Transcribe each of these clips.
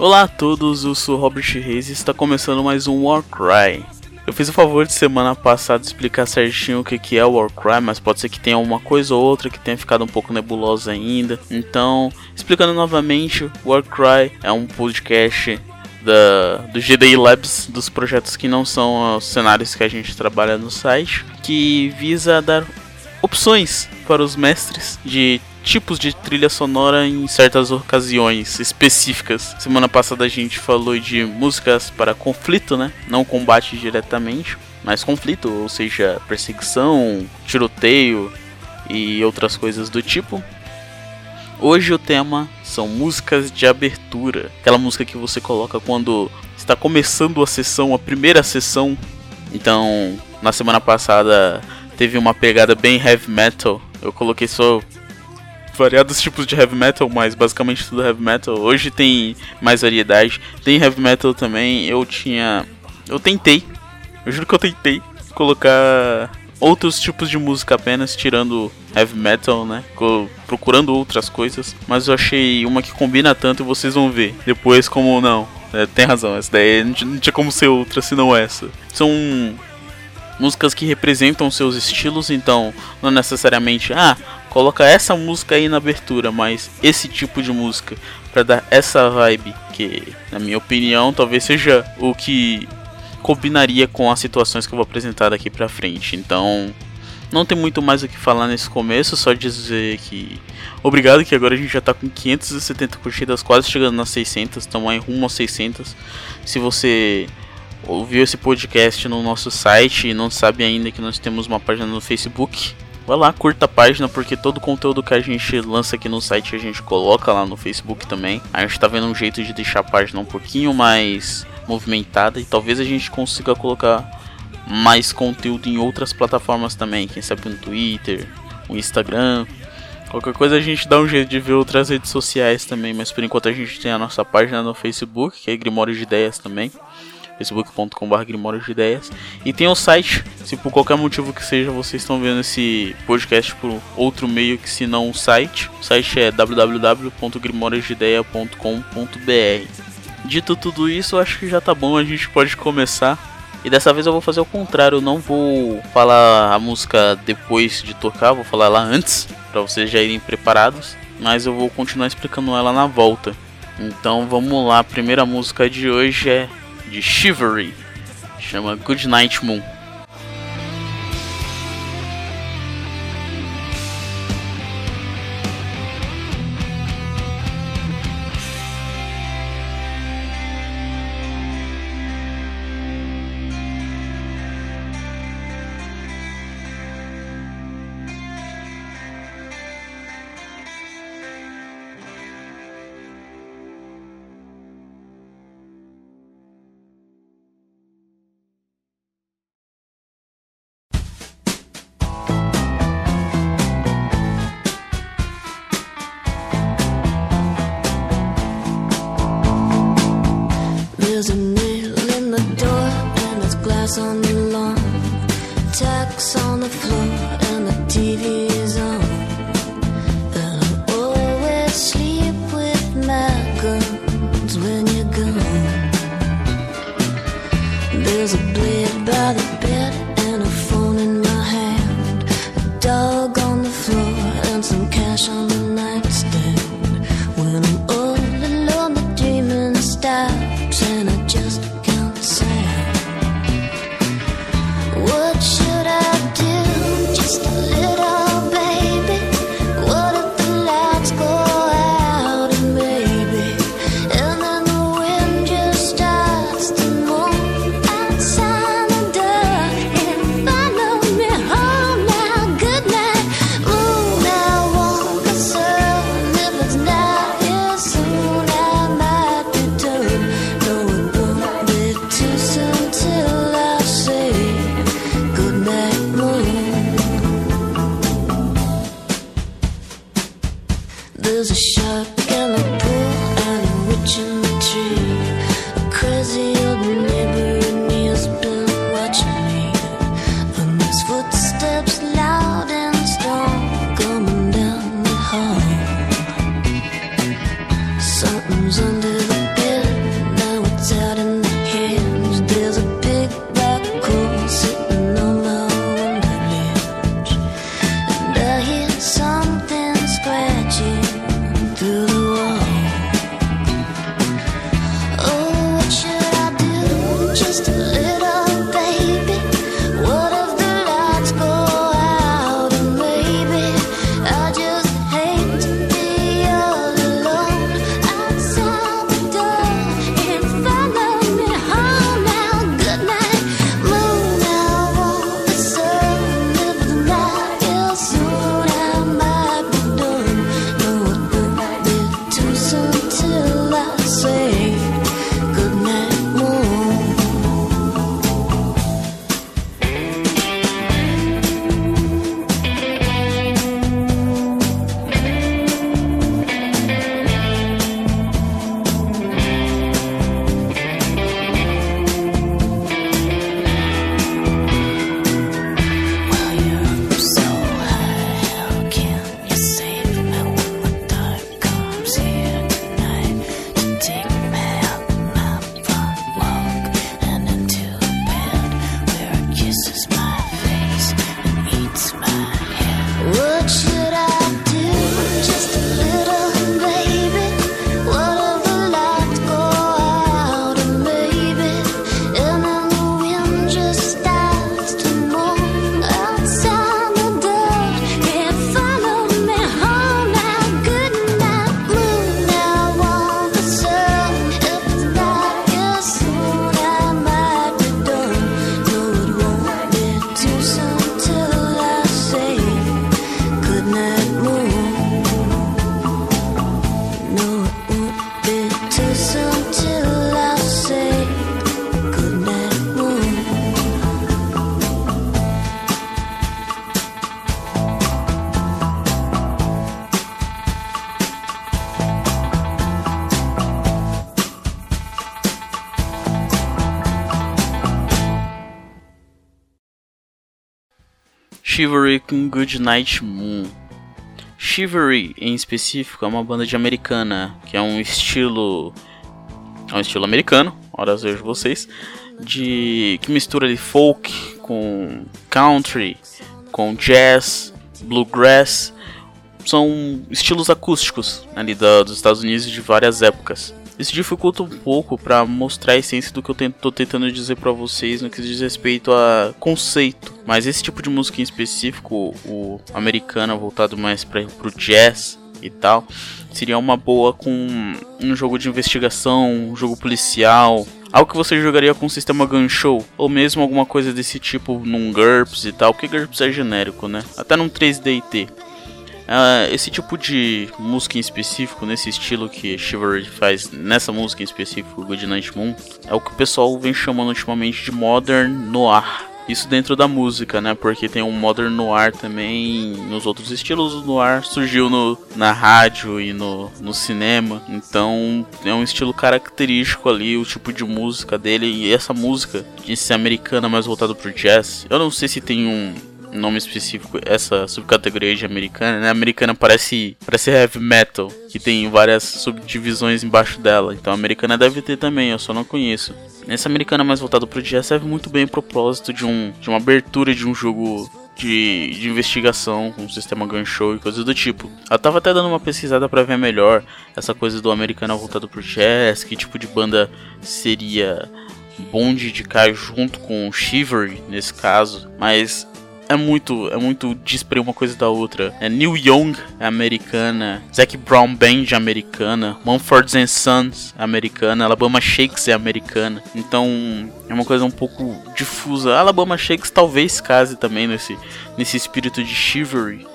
Olá a todos, eu sou Robert Reis e está começando mais um Warcry. Eu fiz o favor de semana passada explicar certinho o que é o Warcry, mas pode ser que tenha uma coisa ou outra que tenha ficado um pouco nebulosa ainda. Então, explicando novamente, Warcry é um podcast da, do GDI Labs, dos projetos que não são os cenários que a gente trabalha no site, que visa dar opções para os mestres de tipos de trilha sonora em certas ocasiões específicas. Semana passada a gente falou de músicas para conflito, né? Não combate diretamente, mas conflito, ou seja, perseguição, tiroteio e outras coisas do tipo. Hoje o tema são músicas de abertura, aquela música que você coloca quando está começando a sessão, a primeira sessão. Então, na semana passada teve uma pegada bem heavy metal. Eu coloquei só variados tipos de heavy metal, mas basicamente tudo heavy metal. Hoje tem mais variedade. Tem heavy metal também. Eu tinha. Eu tentei. Eu juro que eu tentei colocar outros tipos de música apenas, tirando heavy metal, né? Procurando outras coisas. Mas eu achei uma que combina tanto e vocês vão ver. Depois, como não. É, tem razão, essa daí não tinha, não como ser outra senão essa. São músicas que representam seus estilos, então não necessariamente, ah, coloca essa música aí na abertura, mas esse tipo de música para dar essa vibe que, na minha opinião, talvez seja o que combinaria com as situações que eu vou apresentar daqui para frente. Então, não tem muito mais o que falar nesse começo, só dizer que obrigado que agora a gente já tá com 570 curtidas, quase chegando nas 600, estamos aí rumo a 600. Se você ouviu esse podcast no nosso site e não sabe ainda que nós temos uma página no Facebook, vai lá, curta a página, porque todo o conteúdo que a gente lança aqui no site a gente coloca lá no Facebook também. A gente tá vendo um jeito de deixar a página um pouquinho mais movimentada e talvez a gente consiga colocar mais conteúdo em outras plataformas também, quem sabe no Twitter, no Instagram. Qualquer coisa a gente dá um jeito de ver outras redes sociais também, mas por enquanto a gente tem a nossa página no Facebook, que é Grimório de Ideias também facebook.com.br Grimório de Ideias. E tem o site, se por qualquer motivo que seja vocês estão vendo esse podcast por outro meio que se não o site. O site é www.grimoriosdeideia.com.br. Dito tudo isso, acho que já tá bom, a gente pode começar. E dessa vez eu vou fazer o contrário, eu não vou falar a música depois de tocar, vou falar ela antes, para vocês já irem preparados, mas eu vou continuar explicando ela na volta. Então vamos lá, a primeira música de hoje é de Chivalry, chama Good Night Moon. Shivery com Good Night Moon. Shivery, em específico, é uma banda de americana, que é um estilo. É um estilo americano, horas vejo vocês, de que mistura ali folk com country, com jazz, bluegrass. São estilos acústicos ali da, dos Estados Unidos de várias épocas. Isso dificulta um pouco para mostrar a essência do que eu tô tentando dizer para vocês no que diz respeito a conceito. Mas esse tipo de música em específico, o americano voltado mais para pro jazz e tal, seria uma boa com um jogo de investigação, um jogo policial, algo que você jogaria com o sistema Gun Show, ou mesmo alguma coisa desse tipo num GURPS e tal, porque GURPS é genérico, né? Até num 3DT. Uh, esse tipo de música em específico, nesse estilo que Chivalry faz, nessa música em específico, Good Night Moon, é o que o pessoal vem chamando ultimamente de Modern Noir. Isso dentro da música, né? Porque tem um Modern Noir também nos outros estilos. O Noir surgiu no, na rádio e no, no cinema. Então é um estilo característico ali, o tipo de música dele. E essa música, de ser americana, mais voltada pro jazz. Eu não sei se tem um, nome específico, essa subcategoria de americana, né? Americana parece, parece heavy metal, que tem várias subdivisões embaixo dela. Então a americana deve ter também, eu só não conheço. Essa americana mais voltada pro jazz serve muito bem o propósito de, um, de uma abertura de um jogo de, de, investigação com um sistema gun show e coisas do tipo. Eu tava até dando uma pesquisada para ver melhor essa coisa do americano voltado pro jazz, que tipo de banda seria bom de indicar junto com o Shivery nesse caso, mas é muito, é muito despre uma coisa da outra. É Neil Young é americana, Zac Brown Band é americana, Mumford Sons é americana, Alabama Shakes é americana. Então é uma coisa um pouco difusa. Alabama Shakes talvez case também nesse, nesse espírito de chivalry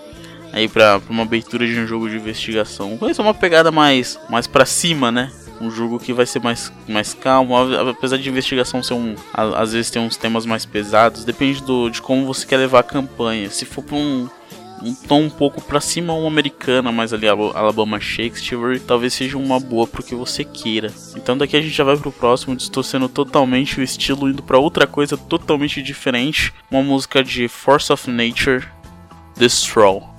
aí para uma abertura de um jogo de investigação. Coisa uma pegada mais mais para cima, né? Um jogo que vai ser mais, mais calmo, apesar de investigação ser um. Às vezes tem uns temas mais pesados, depende do, de como você quer levar a campanha. Se for pra um, um tom um pouco pra cima, uma americana, mais ali Alabama Shakespeare, talvez seja uma boa pro que você queira. Então daqui a gente já vai pro próximo, distorcendo totalmente o estilo, indo para outra coisa totalmente diferente. Uma música de Force of Nature, The Straw.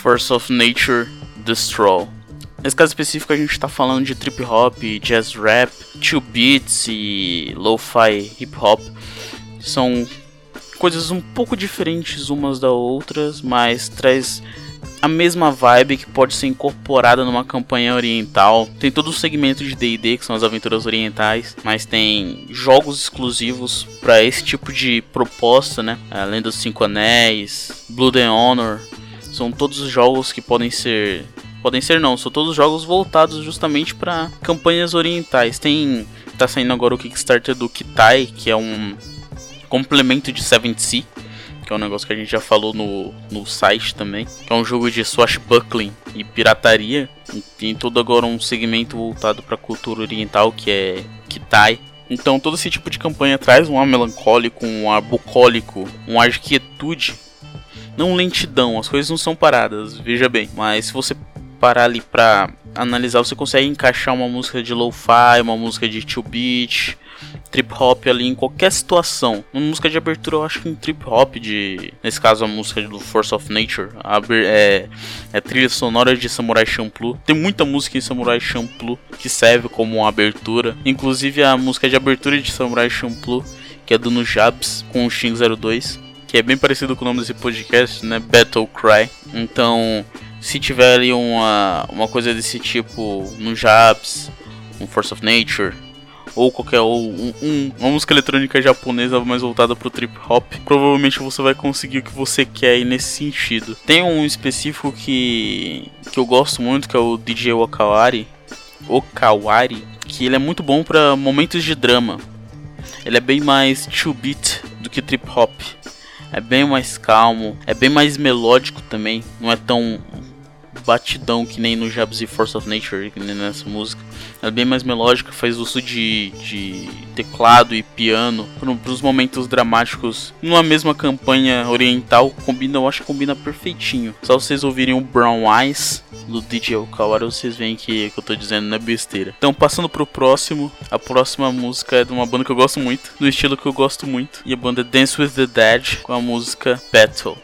Force of Nature Destroy. Nesse caso específico a gente está falando de trip hop, jazz rap, 2 beats e lo-fi hip hop. São coisas um pouco diferentes umas das outras, mas traz a mesma vibe que pode ser incorporada numa campanha oriental. Tem todo o segmento de D&D que são as aventuras orientais, mas tem jogos exclusivos para esse tipo de proposta, né? Além dos Cinco Anéis, Blood and Honor, são todos os jogos que podem ser podem ser não, são todos jogos voltados justamente para campanhas orientais. Tem tá saindo agora o Kickstarter do Kitai, que é um complemento de Seventh Sea, que é um negócio que a gente já falou no, no site também, que é um jogo de swashbuckling e pirataria. E tem todo agora um segmento voltado para cultura oriental, que é Kitai. Então todo esse tipo de campanha traz um ar melancólico, um ar bucólico, um ar de quietude. Não lentidão, as coisas não são paradas, veja bem. Mas se você parar ali pra analisar, você consegue encaixar uma música de lo-fi, uma música de 2-beat, trip hop ali em qualquer situação. Uma música de abertura, eu acho que um trip hop de. Nesse caso, a música do Force of Nature. é, é trilha sonora de Samurai Champloo. Tem muita música em Samurai Champloo que serve como uma abertura. Inclusive a música de abertura de Samurai Champloo, que é do Nujabs com o Shin 02. Que é bem parecido com o nome desse podcast, né? Battle Cry. Então, se tiver ali uma, uma coisa desse tipo no Jabs, um Force of Nature, ou qualquer ou um, um, uma música eletrônica japonesa mais voltada pro trip hop, provavelmente você vai conseguir o que você quer aí nesse sentido. Tem um específico que que eu gosto muito, que é o DJ Okawari, Okawari, que ele é muito bom para momentos de drama. Ele é bem mais 2-beat do que trip hop. É bem mais calmo, é bem mais melódico também, não é tão batidão que nem no Jabs e Force of Nature, que nem nessa música. É bem mais melódica, faz uso de, de teclado e piano para os momentos dramáticos. Numa mesma campanha oriental, combina, eu acho que combina perfeitinho. Só vocês ouvirem o Brown Eyes do DJ Okawara, vocês veem que o que eu tô dizendo não é besteira. Então, passando pro próximo, a próxima música é de uma banda que eu gosto muito, do estilo que eu gosto muito, e a banda Dance with the Dead com a música Battle.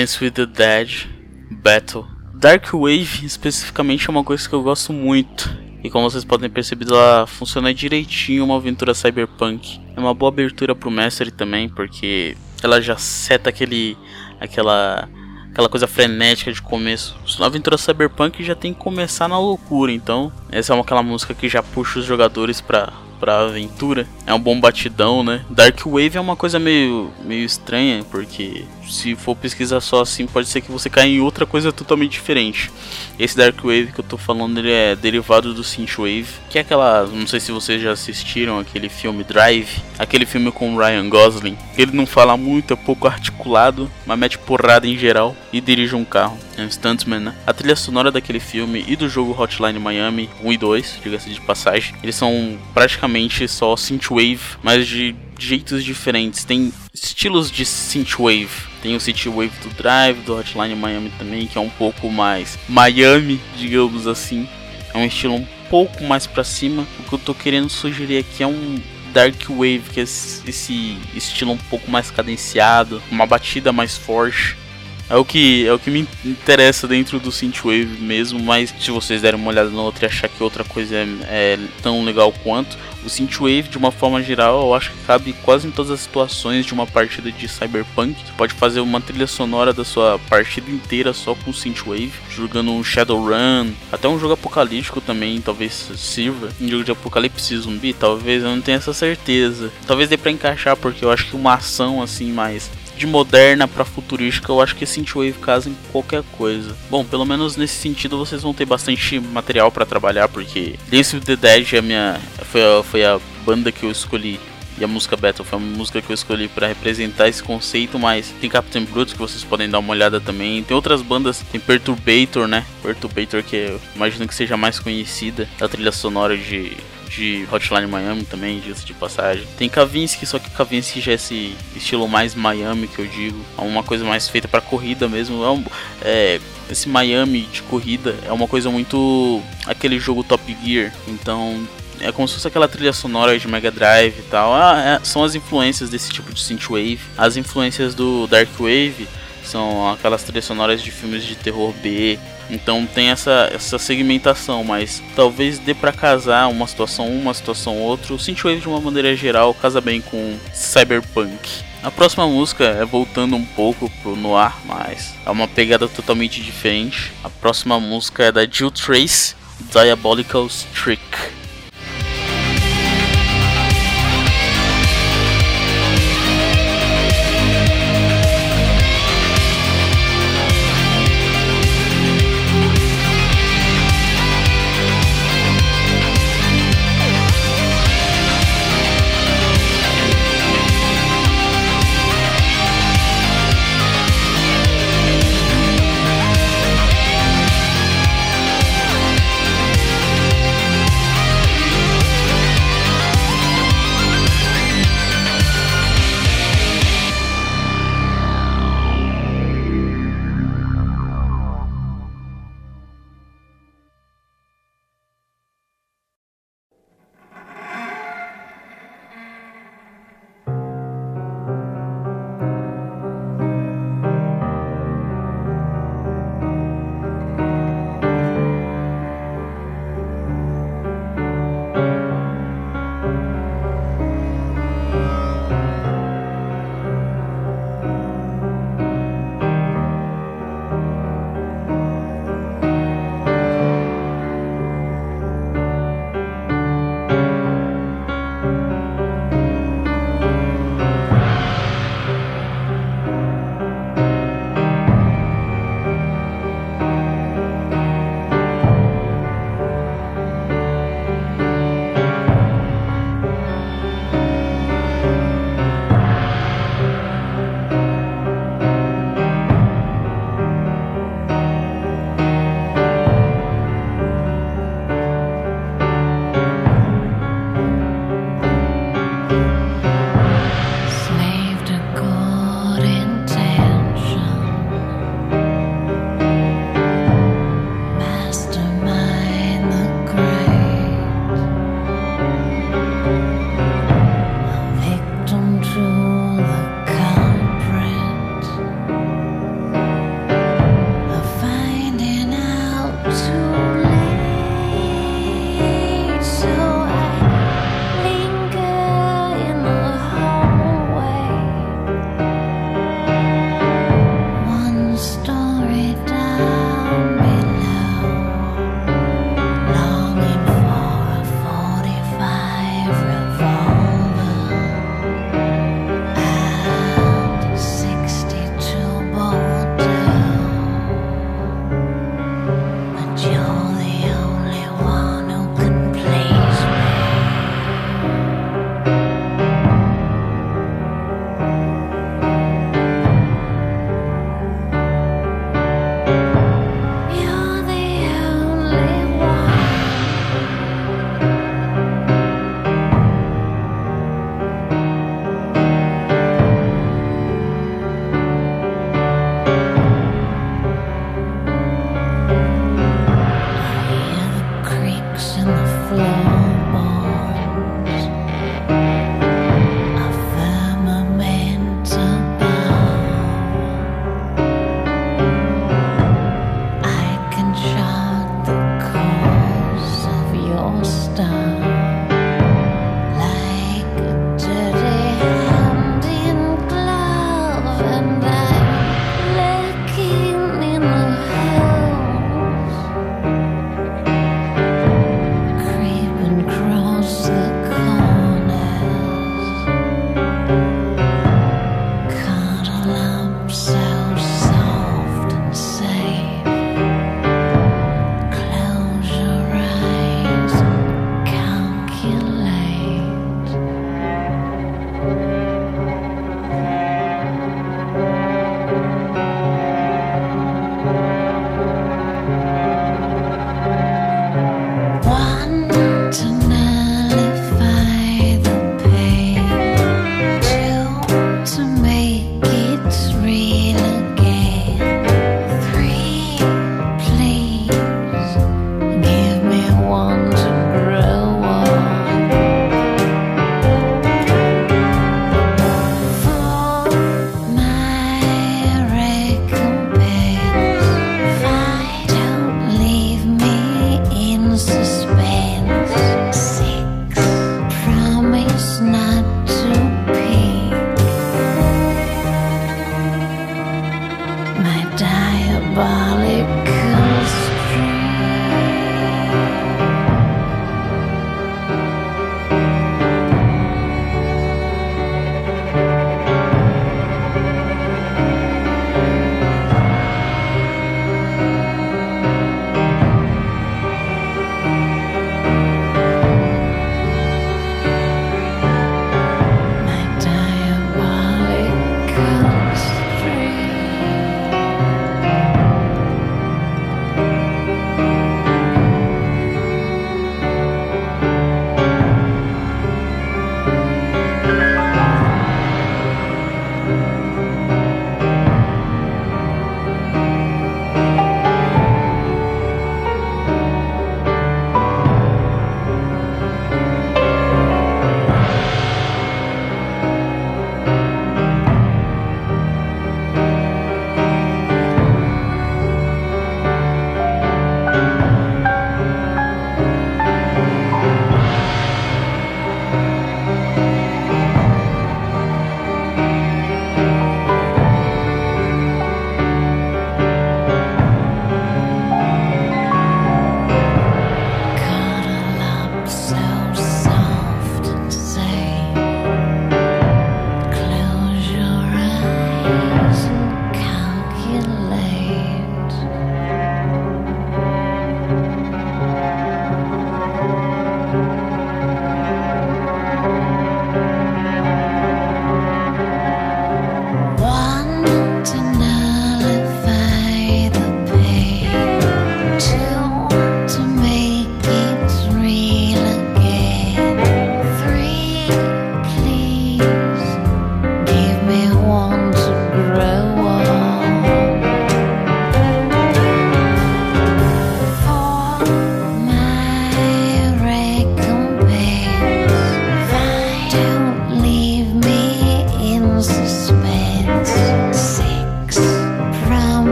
Dance with the Dead, Battle. Dark Wave especificamente é uma coisa que eu gosto muito. E como vocês podem perceber, ela funciona direitinho uma aventura cyberpunk. É uma boa abertura pro mestre também, porque ela já seta aquele aquela aquela coisa frenética de começo. A aventura cyberpunk já tem que começar na loucura, então essa é uma, aquela música que já puxa os jogadores para pra aventura. É um bom batidão, né? Dark Wave é uma coisa meio, meio estranha, porque se for pesquisar só assim, pode ser que você caia em outra coisa totalmente diferente. Esse Dark Wave que eu tô falando, ele é derivado do Synthwave, que é aquela, não sei se vocês já assistiram aquele filme Drive, aquele filme com Ryan Gosling. Ele não fala muito, é pouco articulado, mas mete porrada em geral e dirige um carro. É um stuntman, né? A trilha sonora daquele filme e do jogo Hotline Miami 1 e 2, diga-se de passagem, eles são praticamente só synthwave, mas de jeitos diferentes. Tem estilos de synthwave. Tem o synthwave do Drive, do Hotline Miami também, que é um pouco mais Miami, digamos assim. É um estilo um pouco mais para cima. O que eu tô querendo sugerir aqui é um Dark Wave, que é esse estilo um pouco mais cadenciado, uma batida mais forte. É o que é o que me interessa dentro do synthwave mesmo, mas se vocês derem uma olhada no outro e achar que outra coisa é, é tão legal quanto, o synthwave de uma forma geral, eu acho que cabe quase em todas as situações de uma partida de cyberpunk. Você pode fazer uma trilha sonora da sua partida inteira só com synthwave, jogando um Shadowrun, até um jogo apocalíptico também, talvez sirva. Um jogo de apocalipse zumbi, talvez eu não tenha essa certeza. Talvez dê para encaixar porque eu acho que uma ação assim mais de moderna para futurística, eu acho que Synthwave casa em qualquer coisa. Bom, pelo menos nesse sentido vocês vão ter bastante material para trabalhar, porque Dance with the Dead é a minha, foi, a, foi a banda que eu escolhi e a música Battle foi a música que eu escolhi para representar esse conceito, mas tem Captain Brute que vocês podem dar uma olhada também. Tem outras bandas, tem Perturbator, né? Perturbator que eu imagino que seja mais conhecida da trilha sonora de de Hotline Miami também, disso de passagem. Tem Kavinsky, só que Kavinsky já é esse estilo mais Miami que eu digo. É uma coisa mais feita para corrida mesmo. É, um, é esse Miami de corrida é uma coisa muito aquele jogo Top Gear. Então é como se fosse aquela trilha sonora de Mega Drive e tal. Ah, é, são as influências desse tipo de synthwave. As influências do Dark Wave são aquelas trilhas sonoras de filmes de terror B, então tem essa, essa segmentação, mas talvez dê para casar uma situação uma situação outra. O Synthwave de uma maneira geral casa bem com Cyberpunk. A próxima música é voltando um pouco pro noir, mas é uma pegada totalmente diferente. A próxima música é da Jill Trace, Diabolical Trick.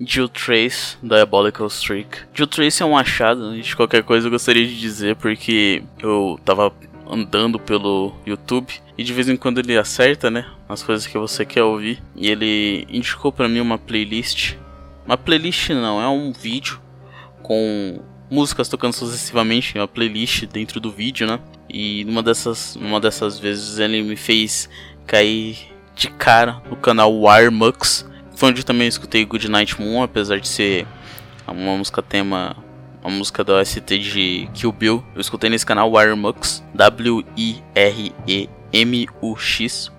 Jill Trace, Diabolical Streak. Jill Trace é um achado, de qualquer coisa eu gostaria de dizer, porque eu tava andando pelo YouTube e de vez em quando ele acerta, né, as coisas que você quer ouvir. E ele indicou para mim uma playlist. Uma playlist não, é um vídeo com músicas tocando sucessivamente uma playlist dentro do vídeo, né? E numa dessas, numa dessas vezes ele me fez cair de cara no canal Wiremux. Foi onde também escutei Good Night Moon, apesar de ser uma música tema, uma música da OST de Kill Bill. Eu escutei nesse canal Wiremux, W-I-R-E-M-U-X,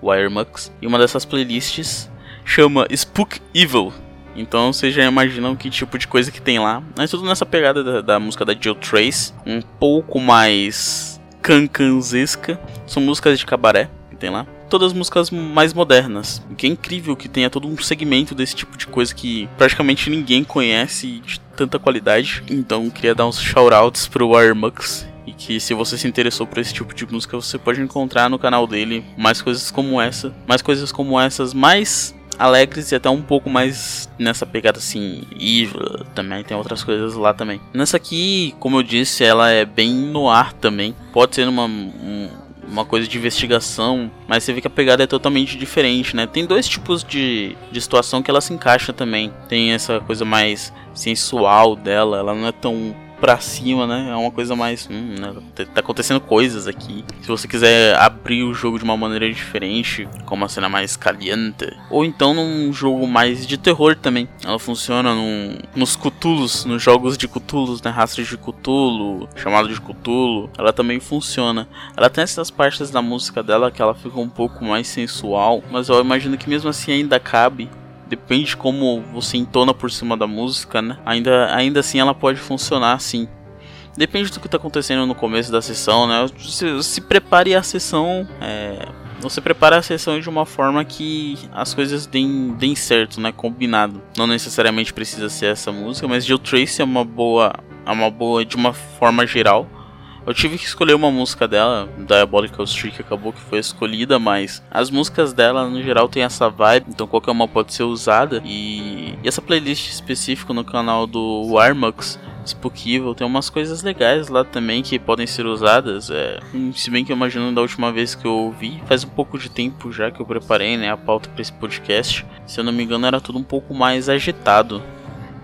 Wiremux. E uma dessas playlists chama Spook Evil, então vocês já imaginam que tipo de coisa que tem lá. Mas tudo nessa pegada da, da música da Jill Trace, um pouco mais cancanzesca. São músicas de cabaré que tem lá. Todas músicas mais modernas. O que é incrível que tenha todo um segmento desse tipo de coisa que praticamente ninguém conhece de tanta qualidade. Então queria dar uns shoutouts pro Wiremux e que se você se interessou por esse tipo de música, você pode encontrar no canal dele mais coisas como essa, mais coisas como essas, mais alegres e até um pouco mais nessa pegada assim, evil também, tem outras coisas lá também. Nessa aqui, como eu disse, ela é bem no ar também. Pode ser uma, um, uma coisa de investigação, mas você vê que a pegada é totalmente diferente, né? Tem dois tipos de, de situação que ela se encaixa também. Tem essa coisa mais sensual dela, ela não é tão pra cima, né? É uma coisa mais. Hum, né? Tá acontecendo coisas aqui. Se você quiser abrir o jogo de uma maneira diferente, com uma cena mais caliente, ou então num jogo mais de terror também. Ela funciona num, nos Cutulos, nos jogos de Cutulos, né? Rastros de Cutulo, chamado de Cutulo. Ela também funciona. Ela tem essas partes da música dela que ela fica um pouco mais sensual, mas eu imagino que mesmo assim ainda cabe depende de como você entona por cima da música, né? Ainda, ainda assim ela pode funcionar assim. Depende do que está acontecendo no começo da sessão, né? Se, se prepare a sessão. É, você prepara a sessão de uma forma que as coisas deem, deem certo, né? Combinado. Não necessariamente precisa ser essa música, mas Jill Trace é uma boa. É uma boa de uma forma geral eu tive que escolher uma música dela, Diabolical Streak acabou que foi escolhida, mas as músicas dela no geral tem essa vibe, então qualquer uma pode ser usada. E, e essa playlist específica no canal do Warmux Spook Evil, tem umas coisas legais lá também que podem ser usadas. É, se bem que eu imagino da última vez que eu ouvi, faz um pouco de tempo já que eu preparei né, a pauta para esse podcast. Se eu não me engano, era tudo um pouco mais agitado.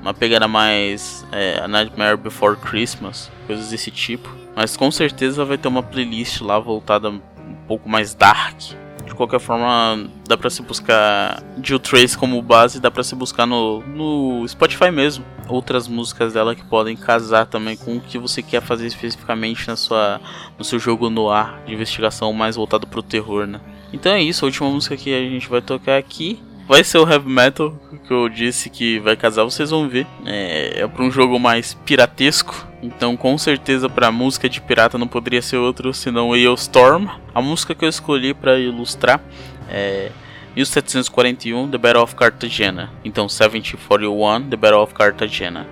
Uma pegada mais é, A Nightmare Before Christmas, coisas desse tipo. Mas com certeza vai ter uma playlist lá voltada um pouco mais dark. De qualquer forma, dá pra se buscar Jill Trace como base, dá pra se buscar no, no Spotify mesmo. Outras músicas dela que podem casar também com o que você quer fazer especificamente na sua, no seu jogo no ar de investigação mais voltado pro terror, né? Então é isso, a última música que a gente vai tocar aqui vai ser o heavy metal que eu disse que vai casar, vocês vão ver. É, é para um jogo mais piratesco. Então, com certeza, para música de pirata não poderia ser outro senão Storm. A música que eu escolhi para ilustrar é 1741, The Battle of Cartagena. Então, 1741, The Battle of Cartagena.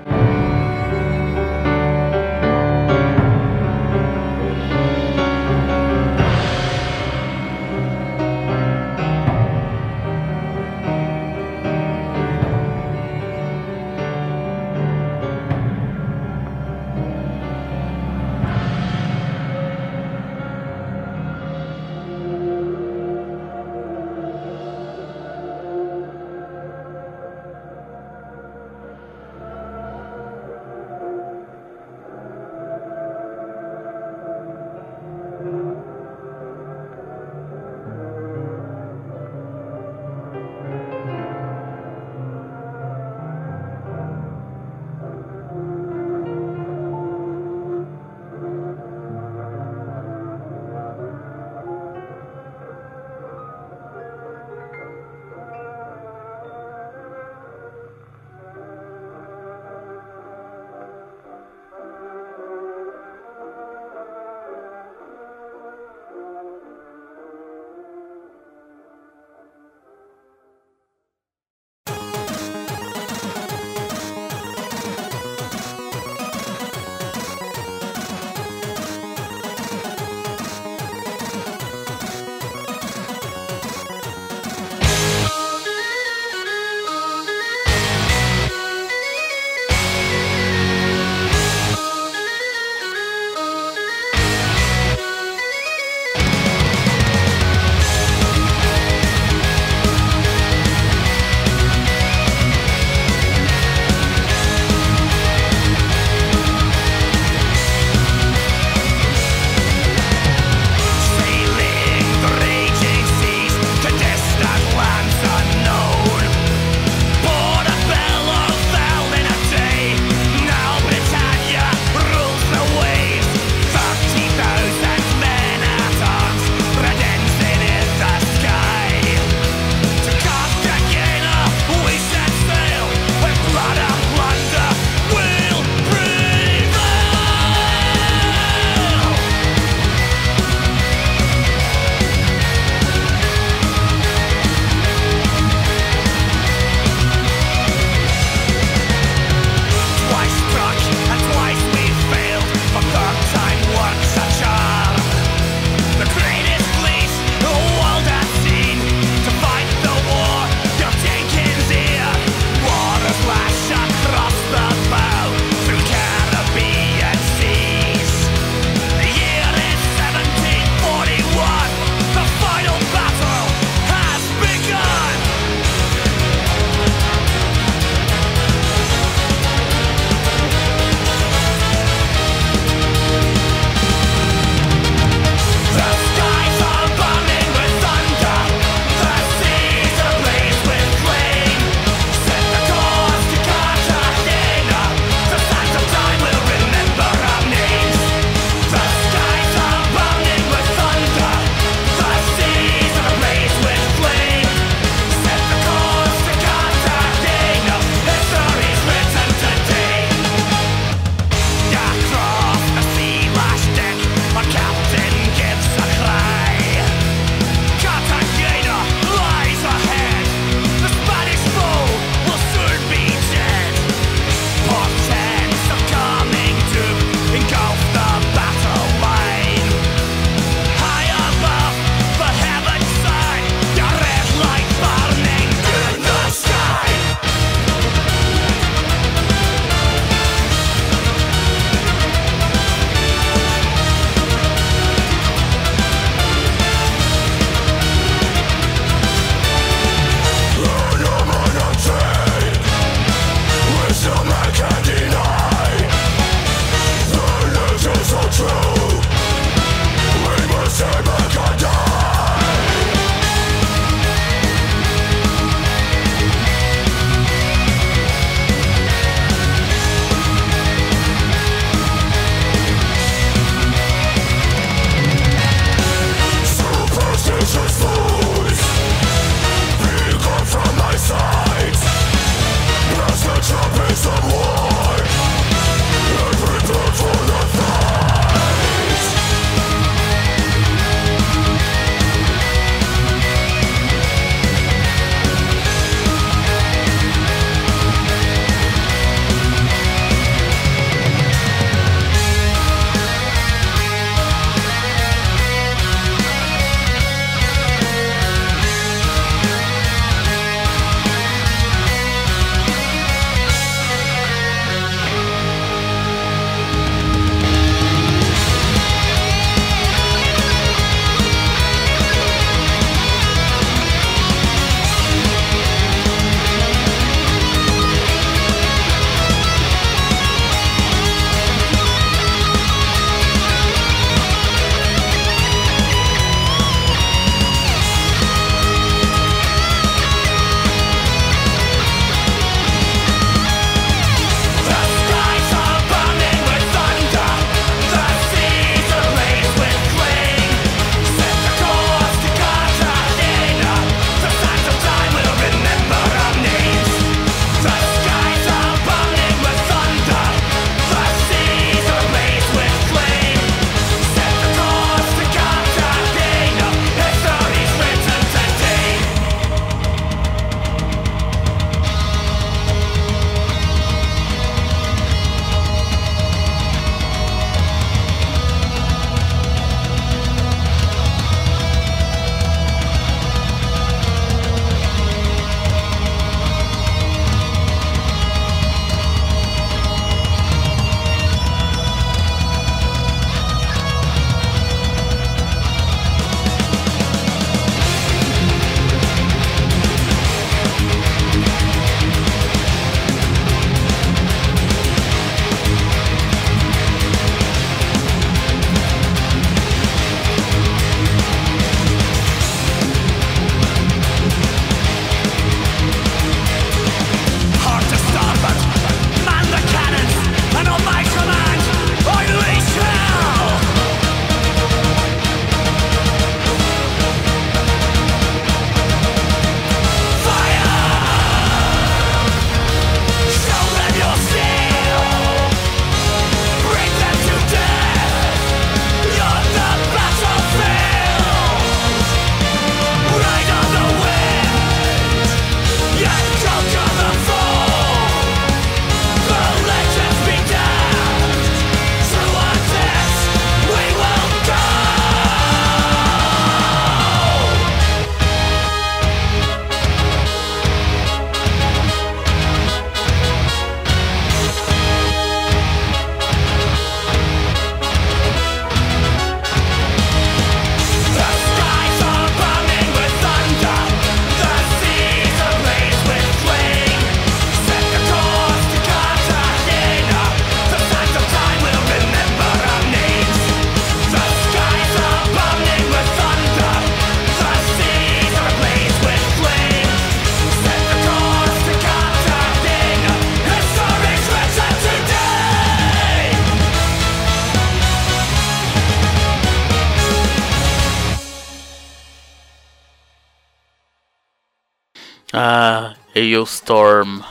Hailstorm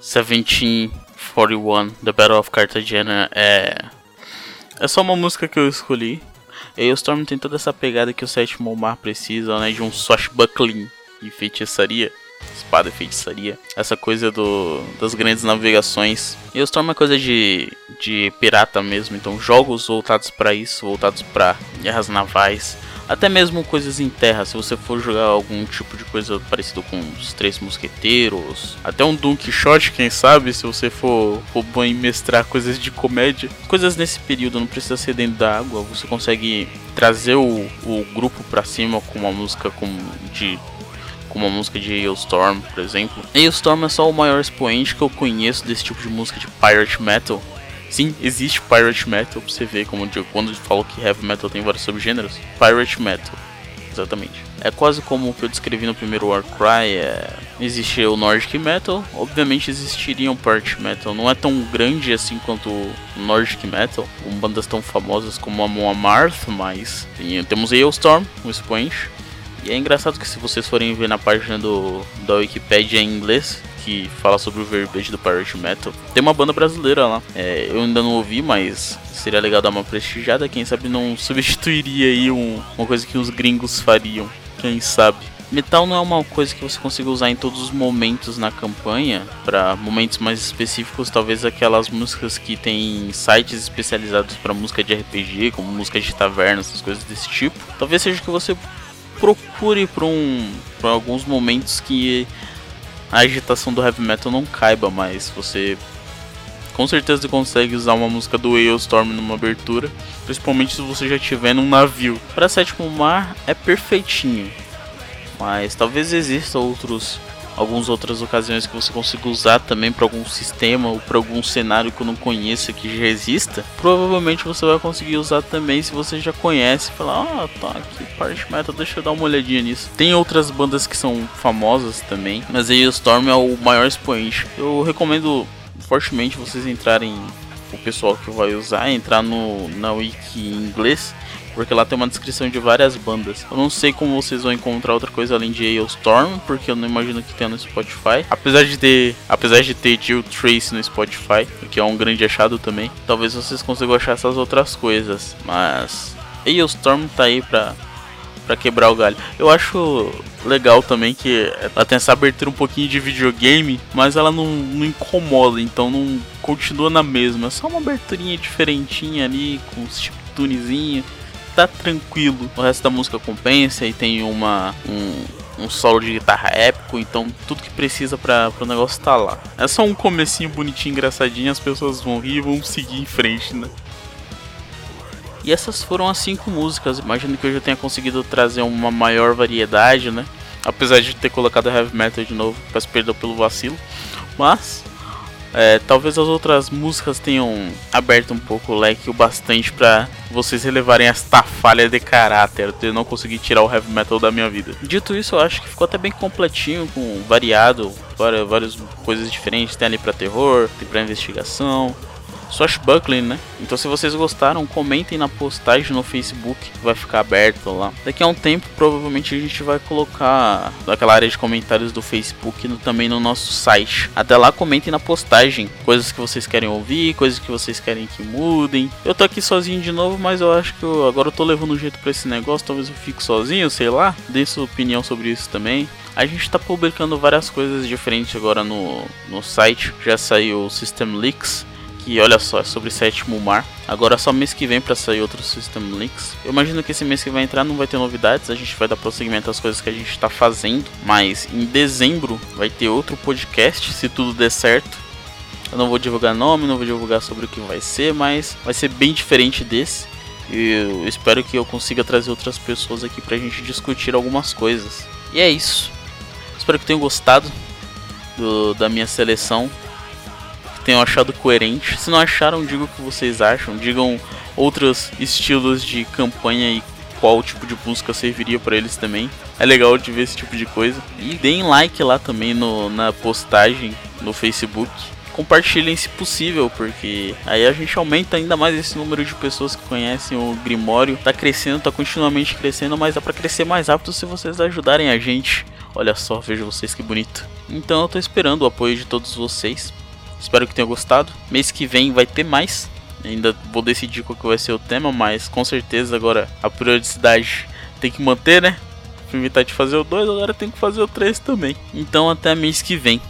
1741, The Battle of Cartagena é. É só uma música que eu escolhi. Hailstorm tem toda essa pegada que o sétimo mar precisa, né? De um swashbuckling e feitiçaria espada e feitiçaria. Essa coisa do, das grandes navegações. E os torna coisa de, de pirata mesmo. Então jogos voltados para isso, voltados para guerras navais. Até mesmo coisas em terra, se você for jogar algum tipo de coisa parecido com os Três Mosqueteiros, até um Don Quixote, quem sabe, se você for, for bom em mestrar coisas de comédia. Coisas nesse período, não precisa ser dentro da água, você consegue trazer o, o grupo para cima com uma música com, de como a música de Hailstorm, por exemplo. Hailstorm é só o maior expoente que eu conheço desse tipo de música de pirate metal. Sim, existe pirate metal, pra você ver como eu, quando eu falo que heavy metal tem vários subgêneros. Pirate metal, exatamente. É quase como o que eu descrevi no primeiro Warcry. É... Existe o Nordic Metal, obviamente existiria um Pirate Metal. Não é tão grande assim quanto o Nordic Metal, com bandas tão famosas como a Mon Amarth, mas temos Hailstorm, um expoente. E é engraçado que se vocês forem ver na página do, da Wikipedia em inglês, que fala sobre o verbete do Pirate Metal, tem uma banda brasileira lá. É, eu ainda não ouvi, mas seria legal dar uma prestigiada. Quem sabe não substituiria aí um, uma coisa que os gringos fariam. Quem sabe? Metal não é uma coisa que você consiga usar em todos os momentos na campanha, para momentos mais específicos, talvez aquelas músicas que tem sites especializados para música de RPG, como música de taverna, essas coisas desse tipo. Talvez seja que você procure por um alguns momentos que a agitação do heavy metal não caiba mais. Você com certeza consegue usar uma música do Hailstorm numa abertura, principalmente se você já estiver num navio. Para sétimo mar é perfeitinho, mas talvez exista outros algumas outras ocasiões que você consiga usar também para algum sistema ou para algum cenário que eu não conheça que já exista, provavelmente você vai conseguir usar também se você já conhece. Falar, ah, tá aqui, Party Metal, deixa eu dar uma olhadinha nisso. Tem outras bandas que são famosas também, mas aí o Storm é o maior expoente. Eu recomendo fortemente vocês entrarem o pessoal que vai usar, entrar no na wiki em inglês porque lá tem uma descrição de várias bandas. Eu não sei como vocês vão encontrar outra coisa além de Hailstorm, porque eu não imagino que tenha no Spotify. Apesar de ter, apesar de ter Jill Trace no Spotify, o que é um grande achado também, talvez vocês consigam achar essas outras coisas, mas Hailstorm tá aí pra para quebrar o galho. Eu acho legal também que ela tem essa abertura um pouquinho de videogame, mas ela não, não incomoda, então não continua na mesma. É só uma aberturinha diferentinha ali, com os chiptunezinho tá tranquilo. O resto da música compensa e tem uma um, um solo de guitarra épico, então tudo que precisa para o negócio tá lá. É só um comecinho bonitinho, engraçadinho, as pessoas vão rir e vão seguir em frente, né? E essas foram as cinco músicas. Imagino que eu já tenha conseguido trazer uma maior variedade, né? Apesar de ter colocado heavy metal de novo, peço perdão pelo vacilo. Mas é, talvez as outras músicas tenham aberto um pouco o leque o bastante para vocês relevarem esta falha de caráter de não conseguir tirar o heavy metal da minha vida. Dito isso, eu acho que ficou até bem completinho, com variado, várias, várias coisas diferentes. Tem ali para terror, tem para investigação, Swashbuckling, né? Então se vocês gostaram, comentem na postagem no Facebook, vai ficar aberto lá. Daqui a um tempo, provavelmente a gente vai colocar naquela área de comentários do Facebook no, também no nosso site. Até lá, comentem na postagem coisas que vocês querem ouvir, coisas que vocês querem que mudem. Eu tô aqui sozinho de novo, mas eu acho que eu, agora eu tô levando um jeito para esse negócio. Talvez eu fique sozinho, sei lá. Dê sua opinião sobre isso também. A gente está publicando várias coisas diferentes agora no, no site. Já saiu o System Leaks, que olha só, é sobre sétimo mar. Agora só mês que vem para sair outro System Links. Eu imagino que esse mês que vai entrar não vai ter novidades, a gente vai dar prosseguimento às coisas que a gente está fazendo, mas em dezembro vai ter outro podcast, se tudo der certo. Eu não vou divulgar nome, não vou divulgar sobre o que vai ser, mas vai ser bem diferente desse. E eu espero que eu consiga trazer outras pessoas aqui pra gente discutir algumas coisas. E é isso. Espero que tenham gostado do, da minha seleção tenham achado coerente. Se não acharam, digam o que vocês acham. Digam outros estilos de campanha e qual tipo de música serviria para eles também. É legal de ver esse tipo de coisa. E deem like lá também no, na postagem no Facebook. Compartilhem se possível, porque aí a gente aumenta ainda mais esse número de pessoas que conhecem o Grimório. Tá crescendo, tá continuamente crescendo, mas dá para crescer mais rápido se vocês ajudarem a gente. Olha só, veja vocês que bonito. Então eu tô esperando o apoio de todos vocês. Espero que tenham gostado. Mês que vem vai ter mais. Ainda vou decidir qual que vai ser o tema, mas com certeza agora a periodicidade tem que manter, né? Fui invitar de fazer o 2, agora tem que fazer o 3 também. Então até mês que vem.